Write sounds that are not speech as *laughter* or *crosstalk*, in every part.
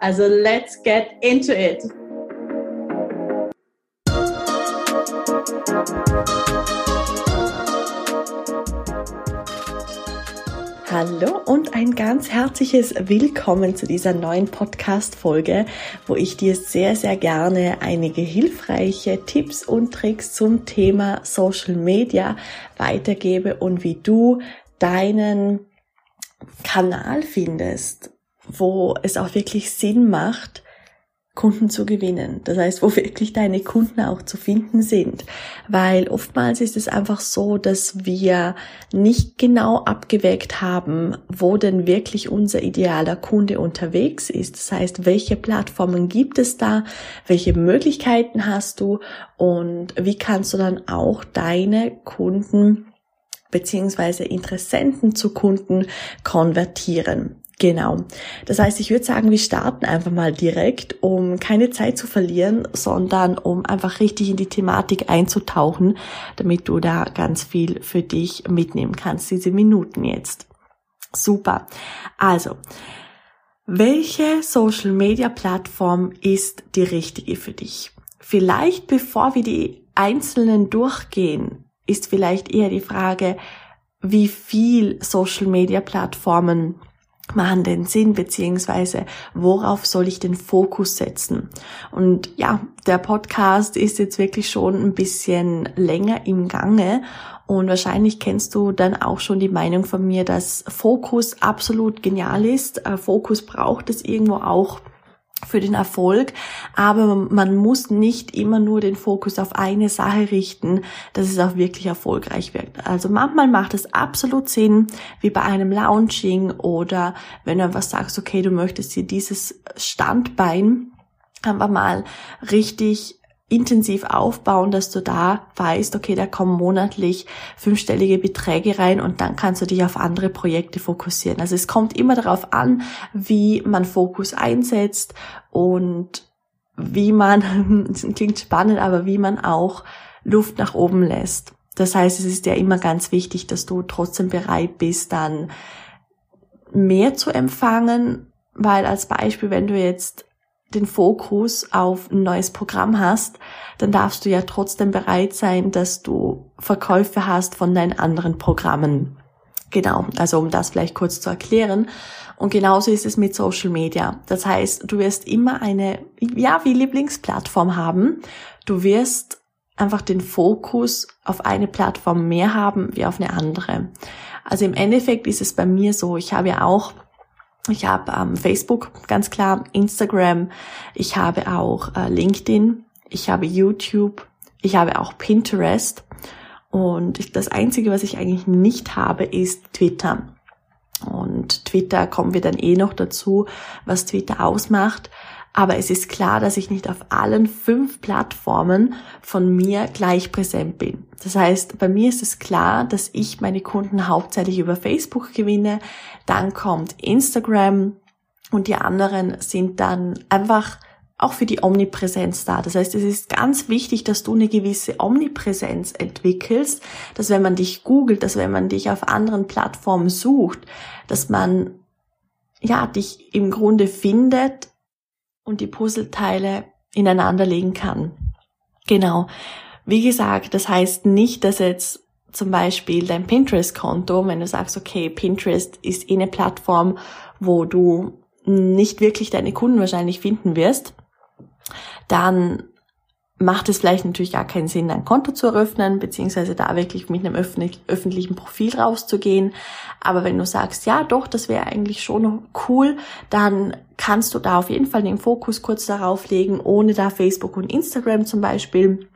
Also let's get into it! Hallo und ein ganz herzliches Willkommen zu dieser neuen Podcast-Folge, wo ich dir sehr, sehr gerne einige hilfreiche Tipps und Tricks zum Thema Social Media weitergebe und wie du deinen Kanal findest, wo es auch wirklich Sinn macht, Kunden zu gewinnen. Das heißt, wo wirklich deine Kunden auch zu finden sind. Weil oftmals ist es einfach so, dass wir nicht genau abgewägt haben, wo denn wirklich unser idealer Kunde unterwegs ist. Das heißt, welche Plattformen gibt es da? Welche Möglichkeiten hast du? Und wie kannst du dann auch deine Kunden beziehungsweise Interessenten zu Kunden konvertieren. Genau. Das heißt, ich würde sagen, wir starten einfach mal direkt, um keine Zeit zu verlieren, sondern um einfach richtig in die Thematik einzutauchen, damit du da ganz viel für dich mitnehmen kannst, diese Minuten jetzt. Super. Also, welche Social Media Plattform ist die richtige für dich? Vielleicht bevor wir die einzelnen durchgehen, ist vielleicht eher die Frage, wie viel Social Media Plattformen machen den Sinn, beziehungsweise worauf soll ich den Fokus setzen? Und ja, der Podcast ist jetzt wirklich schon ein bisschen länger im Gange und wahrscheinlich kennst du dann auch schon die Meinung von mir, dass Fokus absolut genial ist. Äh, Fokus braucht es irgendwo auch für den Erfolg, aber man muss nicht immer nur den Fokus auf eine Sache richten, dass es auch wirklich erfolgreich wird. Also manchmal macht es absolut Sinn, wie bei einem Launching oder wenn du einfach sagst, okay, du möchtest dir dieses Standbein einfach mal richtig intensiv aufbauen, dass du da weißt, okay, da kommen monatlich fünfstellige Beträge rein und dann kannst du dich auf andere Projekte fokussieren. Also es kommt immer darauf an, wie man Fokus einsetzt und wie man, *laughs* klingt spannend, aber wie man auch Luft nach oben lässt. Das heißt, es ist ja immer ganz wichtig, dass du trotzdem bereit bist, dann mehr zu empfangen, weil als Beispiel, wenn du jetzt den Fokus auf ein neues Programm hast, dann darfst du ja trotzdem bereit sein, dass du Verkäufe hast von deinen anderen Programmen. Genau, also um das vielleicht kurz zu erklären. Und genauso ist es mit Social Media. Das heißt, du wirst immer eine, ja, wie Lieblingsplattform haben. Du wirst einfach den Fokus auf eine Plattform mehr haben wie auf eine andere. Also im Endeffekt ist es bei mir so, ich habe ja auch ich habe ähm, Facebook, ganz klar, Instagram, ich habe auch äh, LinkedIn, ich habe YouTube, ich habe auch Pinterest und ich, das Einzige, was ich eigentlich nicht habe, ist Twitter. Und Twitter kommen wir dann eh noch dazu, was Twitter ausmacht. Aber es ist klar, dass ich nicht auf allen fünf Plattformen von mir gleich präsent bin. Das heißt, bei mir ist es klar, dass ich meine Kunden hauptsächlich über Facebook gewinne. Dann kommt Instagram und die anderen sind dann einfach auch für die Omnipräsenz da. Das heißt, es ist ganz wichtig, dass du eine gewisse Omnipräsenz entwickelst, dass wenn man dich googelt, dass wenn man dich auf anderen Plattformen sucht, dass man ja dich im Grunde findet und die Puzzleteile ineinander legen kann. Genau. Wie gesagt, das heißt nicht, dass jetzt zum Beispiel dein Pinterest-Konto, wenn du sagst, okay, Pinterest ist eh eine Plattform, wo du nicht wirklich deine Kunden wahrscheinlich finden wirst, dann macht es vielleicht natürlich gar keinen Sinn, ein Konto zu eröffnen, beziehungsweise da wirklich mit einem öffentlichen Profil rauszugehen. Aber wenn du sagst, ja doch, das wäre eigentlich schon cool, dann kannst du da auf jeden Fall den Fokus kurz darauf legen, ohne da Facebook und Instagram zum Beispiel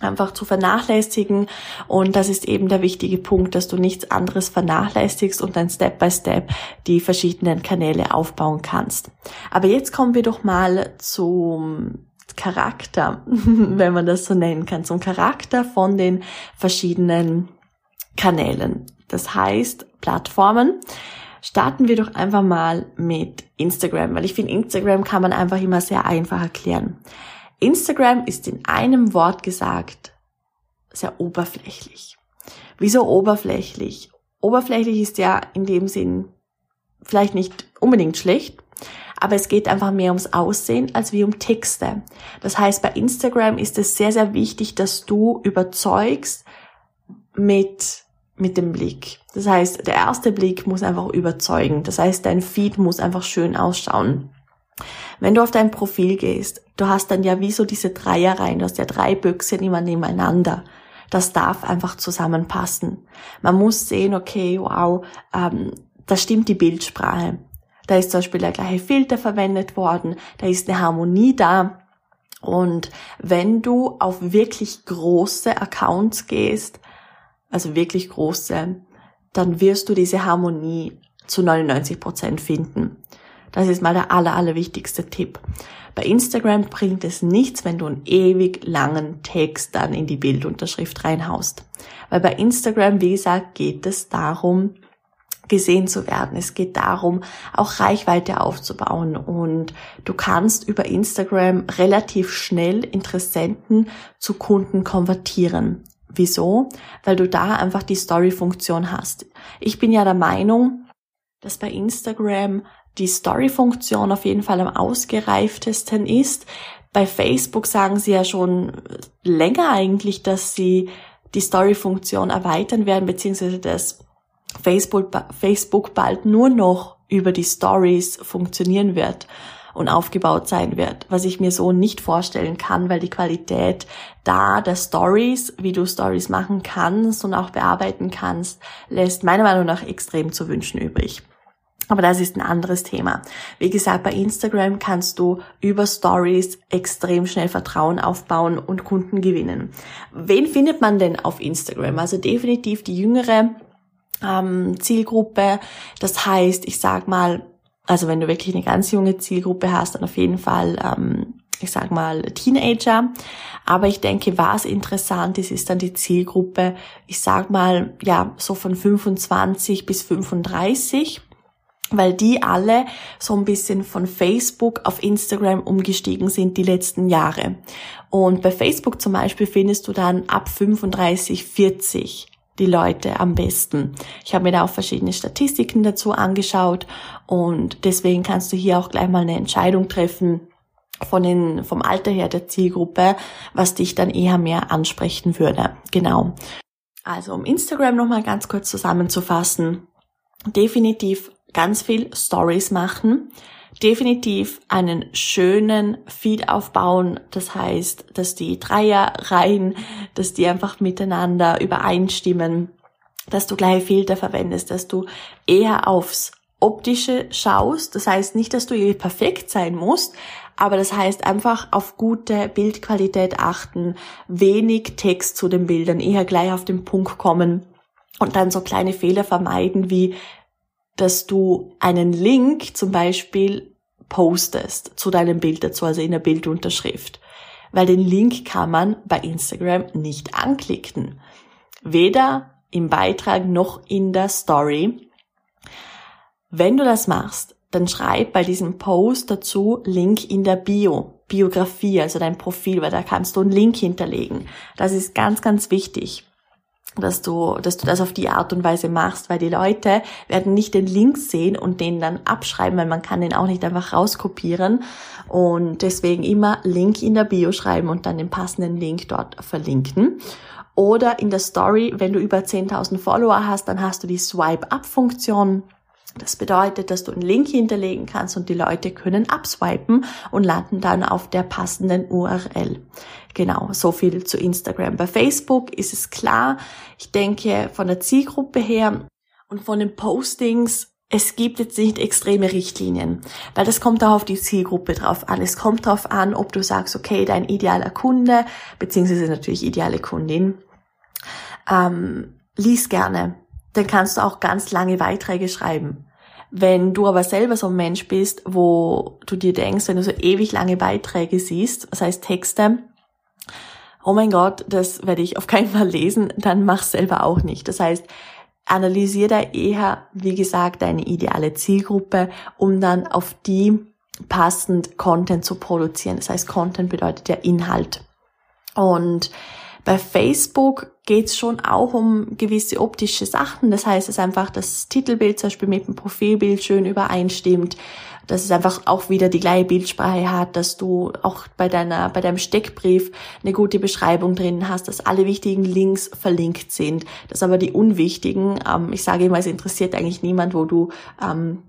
einfach zu vernachlässigen. Und das ist eben der wichtige Punkt, dass du nichts anderes vernachlässigst und dann Step by Step die verschiedenen Kanäle aufbauen kannst. Aber jetzt kommen wir doch mal zum Charakter, *laughs* wenn man das so nennen kann, zum Charakter von den verschiedenen Kanälen. Das heißt, Plattformen. Starten wir doch einfach mal mit Instagram, weil ich finde, Instagram kann man einfach immer sehr einfach erklären. Instagram ist in einem Wort gesagt sehr oberflächlich. Wieso oberflächlich? Oberflächlich ist ja in dem Sinn vielleicht nicht unbedingt schlecht, aber es geht einfach mehr ums Aussehen als wie um Texte. Das heißt, bei Instagram ist es sehr, sehr wichtig, dass du überzeugst mit, mit dem Blick. Das heißt, der erste Blick muss einfach überzeugen. Das heißt, dein Feed muss einfach schön ausschauen. Wenn du auf dein Profil gehst, du hast dann ja wie so diese Dreierreihen, du hast ja drei Büchsen immer nebeneinander. Das darf einfach zusammenpassen. Man muss sehen, okay, wow, ähm, da stimmt die Bildsprache. Da ist zum Beispiel der gleiche Filter verwendet worden, da ist eine Harmonie da. Und wenn du auf wirklich große Accounts gehst, also wirklich große, dann wirst du diese Harmonie zu 99 Prozent finden. Das ist mal der aller, aller wichtigste Tipp. Bei Instagram bringt es nichts, wenn du einen ewig langen Text dann in die Bildunterschrift reinhaust. Weil bei Instagram, wie gesagt, geht es darum, gesehen zu werden. Es geht darum, auch Reichweite aufzubauen und du kannst über Instagram relativ schnell Interessenten zu Kunden konvertieren. Wieso? Weil du da einfach die Story-Funktion hast. Ich bin ja der Meinung, dass bei Instagram die Story-Funktion auf jeden Fall am ausgereiftesten ist. Bei Facebook sagen sie ja schon länger eigentlich, dass sie die Story-Funktion erweitern werden, beziehungsweise dass Facebook, Facebook bald nur noch über die Stories funktionieren wird und aufgebaut sein wird, was ich mir so nicht vorstellen kann, weil die Qualität da der Stories, wie du Stories machen kannst und auch bearbeiten kannst, lässt meiner Meinung nach extrem zu wünschen übrig. Aber das ist ein anderes Thema. Wie gesagt, bei Instagram kannst du über Stories extrem schnell Vertrauen aufbauen und Kunden gewinnen. Wen findet man denn auf Instagram? Also definitiv die jüngere ähm, Zielgruppe. Das heißt, ich sag mal, also wenn du wirklich eine ganz junge Zielgruppe hast, dann auf jeden Fall, ähm, ich sag mal, Teenager. Aber ich denke, was interessant ist, ist dann die Zielgruppe, ich sag mal, ja, so von 25 bis 35 weil die alle so ein bisschen von Facebook auf Instagram umgestiegen sind die letzten Jahre. Und bei Facebook zum Beispiel findest du dann ab 35, 40 die Leute am besten. Ich habe mir da auch verschiedene Statistiken dazu angeschaut und deswegen kannst du hier auch gleich mal eine Entscheidung treffen von den, vom Alter her der Zielgruppe, was dich dann eher mehr ansprechen würde. Genau. Also um Instagram nochmal ganz kurz zusammenzufassen. Definitiv ganz viel Stories machen, definitiv einen schönen Feed aufbauen. Das heißt, dass die Dreierreihen, dass die einfach miteinander übereinstimmen, dass du gleiche Filter verwendest, dass du eher aufs Optische schaust. Das heißt nicht, dass du irgendwie perfekt sein musst, aber das heißt einfach auf gute Bildqualität achten, wenig Text zu den Bildern, eher gleich auf den Punkt kommen und dann so kleine Fehler vermeiden wie dass du einen Link zum Beispiel postest zu deinem Bild dazu, also in der Bildunterschrift. Weil den Link kann man bei Instagram nicht anklicken. Weder im Beitrag noch in der Story. Wenn du das machst, dann schreib bei diesem Post dazu Link in der Bio, Biografie, also dein Profil, weil da kannst du einen Link hinterlegen. Das ist ganz, ganz wichtig dass du, dass du das auf die Art und Weise machst, weil die Leute werden nicht den Link sehen und den dann abschreiben, weil man kann den auch nicht einfach rauskopieren und deswegen immer Link in der Bio schreiben und dann den passenden Link dort verlinken. Oder in der Story, wenn du über 10.000 Follower hast, dann hast du die Swipe-Up-Funktion. Das bedeutet, dass du einen Link hinterlegen kannst und die Leute können abswipen und landen dann auf der passenden URL. Genau, so viel zu Instagram. Bei Facebook ist es klar, ich denke von der Zielgruppe her und von den Postings, es gibt jetzt nicht extreme Richtlinien, weil das kommt auch auf die Zielgruppe drauf an. Es kommt darauf an, ob du sagst, okay, dein idealer Kunde, beziehungsweise natürlich ideale Kundin, ähm, lies gerne. Dann kannst du auch ganz lange Beiträge schreiben. Wenn du aber selber so ein Mensch bist, wo du dir denkst, wenn du so ewig lange Beiträge siehst, das heißt Texte, oh mein Gott, das werde ich auf keinen Fall lesen, dann mach selber auch nicht. Das heißt, analysier da eher, wie gesagt, deine ideale Zielgruppe, um dann auf die passend Content zu produzieren. Das heißt, Content bedeutet ja Inhalt. Und bei Facebook geht's schon auch um gewisse optische Sachen. Das heißt, es ist einfach das Titelbild zum Beispiel mit dem Profilbild schön übereinstimmt, dass es einfach auch wieder die gleiche Bildsprache hat, dass du auch bei deiner, bei deinem Steckbrief eine gute Beschreibung drin hast, dass alle wichtigen Links verlinkt sind, dass aber die unwichtigen, ähm, ich sage immer, es interessiert eigentlich niemand, wo du ähm,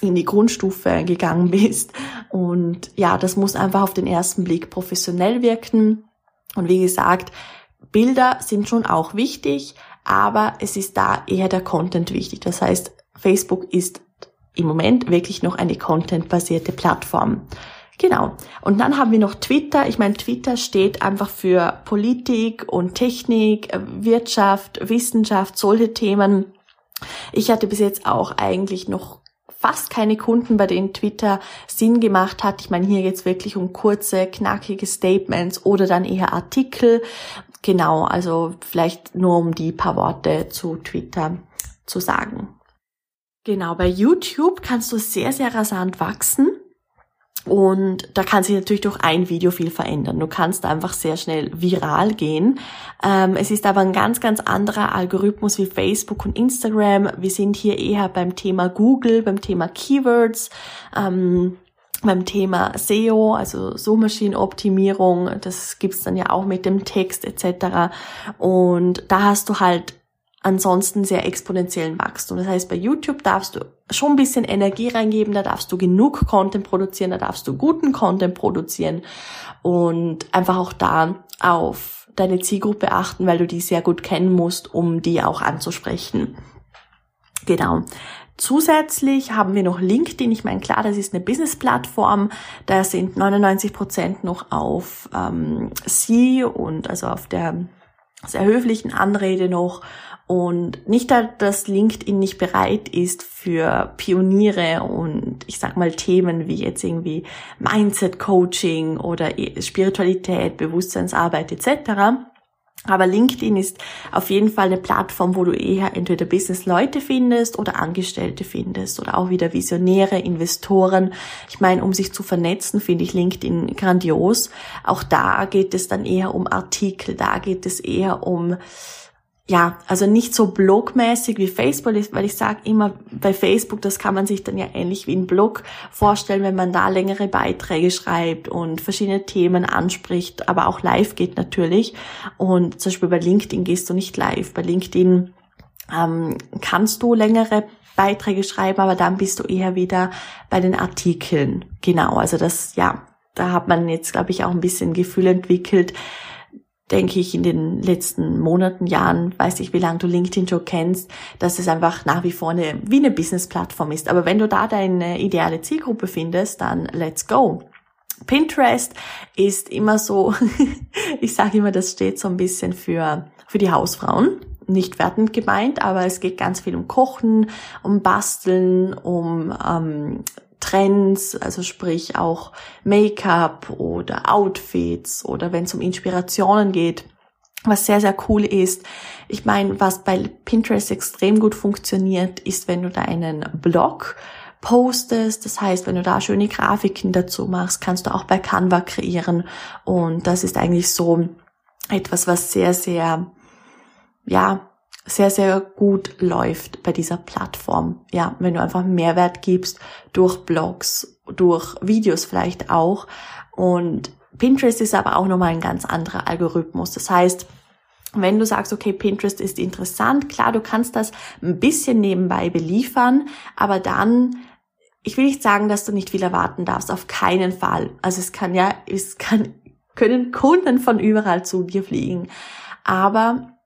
in die Grundstufe gegangen bist. Und ja, das muss einfach auf den ersten Blick professionell wirken. Und wie gesagt, Bilder sind schon auch wichtig, aber es ist da eher der Content wichtig. Das heißt, Facebook ist im Moment wirklich noch eine contentbasierte Plattform. Genau. Und dann haben wir noch Twitter. Ich meine, Twitter steht einfach für Politik und Technik, Wirtschaft, Wissenschaft, solche Themen. Ich hatte bis jetzt auch eigentlich noch fast keine Kunden, bei denen Twitter Sinn gemacht hat. Ich meine, hier geht's wirklich um kurze, knackige Statements oder dann eher Artikel. Genau, also vielleicht nur um die paar Worte zu Twitter zu sagen. Genau, bei YouTube kannst du sehr, sehr rasant wachsen. Und da kann sich natürlich durch ein Video viel verändern. Du kannst einfach sehr schnell viral gehen. Ähm, es ist aber ein ganz, ganz anderer Algorithmus wie Facebook und Instagram. Wir sind hier eher beim Thema Google, beim Thema Keywords. Ähm, beim Thema SEO, also Suchmaschinenoptimierung, das gibt's dann ja auch mit dem Text etc. Und da hast du halt ansonsten sehr exponentiellen Wachstum. Das heißt, bei YouTube darfst du schon ein bisschen Energie reingeben, da darfst du genug Content produzieren, da darfst du guten Content produzieren und einfach auch da auf deine Zielgruppe achten, weil du die sehr gut kennen musst, um die auch anzusprechen. Genau. Zusätzlich haben wir noch LinkedIn. Ich meine, klar, das ist eine Business-Plattform. Da sind 99 Prozent noch auf ähm, Sie und also auf der sehr höflichen Anrede noch und nicht, dass LinkedIn nicht bereit ist für Pioniere und ich sag mal Themen wie jetzt irgendwie Mindset Coaching oder Spiritualität, Bewusstseinsarbeit etc. Aber LinkedIn ist auf jeden Fall eine Plattform, wo du eher entweder Business-Leute findest oder Angestellte findest oder auch wieder Visionäre, Investoren. Ich meine, um sich zu vernetzen, finde ich LinkedIn grandios. Auch da geht es dann eher um Artikel, da geht es eher um ja, also nicht so blogmäßig wie Facebook, weil ich sage immer, bei Facebook, das kann man sich dann ja ähnlich wie ein Blog vorstellen, wenn man da längere Beiträge schreibt und verschiedene Themen anspricht, aber auch live geht natürlich. Und zum Beispiel bei LinkedIn gehst du nicht live. Bei LinkedIn ähm, kannst du längere Beiträge schreiben, aber dann bist du eher wieder bei den Artikeln. Genau, also das, ja, da hat man jetzt, glaube ich, auch ein bisschen Gefühl entwickelt, denke ich, in den letzten Monaten, Jahren, weiß ich, wie lange du LinkedIn schon kennst, dass es einfach nach wie vor eine, wie eine Business-Plattform ist. Aber wenn du da deine ideale Zielgruppe findest, dann let's go. Pinterest ist immer so, *laughs* ich sage immer, das steht so ein bisschen für, für die Hausfrauen. Nicht wertend gemeint, aber es geht ganz viel um Kochen, um Basteln, um ähm, Trends, also sprich auch Make-up oder Outfits oder wenn es um Inspirationen geht, was sehr, sehr cool ist. Ich meine, was bei Pinterest extrem gut funktioniert, ist, wenn du da einen Blog postest. Das heißt, wenn du da schöne Grafiken dazu machst, kannst du auch bei Canva kreieren. Und das ist eigentlich so etwas, was sehr, sehr, ja, sehr, sehr gut läuft bei dieser Plattform. Ja, wenn du einfach Mehrwert gibst durch Blogs, durch Videos vielleicht auch. Und Pinterest ist aber auch nochmal ein ganz anderer Algorithmus. Das heißt, wenn du sagst, okay, Pinterest ist interessant, klar, du kannst das ein bisschen nebenbei beliefern, aber dann, ich will nicht sagen, dass du nicht viel erwarten darfst, auf keinen Fall. Also es kann ja, es kann, können Kunden von überall zu dir fliegen. Aber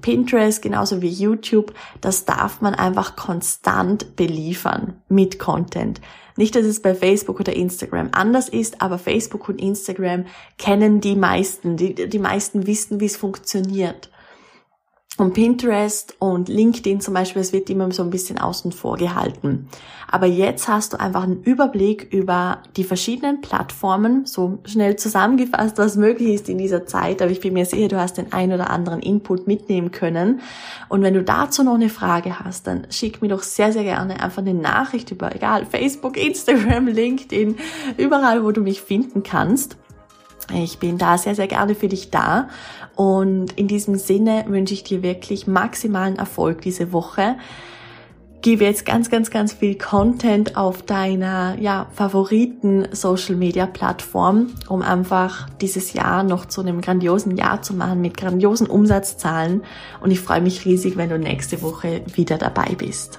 Pinterest genauso wie YouTube, das darf man einfach konstant beliefern mit Content. Nicht, dass es bei Facebook oder Instagram anders ist, aber Facebook und Instagram kennen die meisten. Die, die meisten wissen, wie es funktioniert. Und Pinterest und LinkedIn zum Beispiel, es wird immer so ein bisschen außen vor gehalten. Aber jetzt hast du einfach einen Überblick über die verschiedenen Plattformen, so schnell zusammengefasst, was möglich ist in dieser Zeit. Aber ich bin mir sicher, du hast den ein oder anderen Input mitnehmen können. Und wenn du dazu noch eine Frage hast, dann schick mir doch sehr, sehr gerne einfach eine Nachricht über, egal, Facebook, Instagram, LinkedIn, überall, wo du mich finden kannst. Ich bin da sehr, sehr gerne für dich da. Und in diesem Sinne wünsche ich dir wirklich maximalen Erfolg diese Woche. Gib jetzt ganz, ganz, ganz viel Content auf deiner ja, Favoriten Social Media Plattform, um einfach dieses Jahr noch zu einem grandiosen Jahr zu machen mit grandiosen Umsatzzahlen. Und ich freue mich riesig, wenn du nächste Woche wieder dabei bist.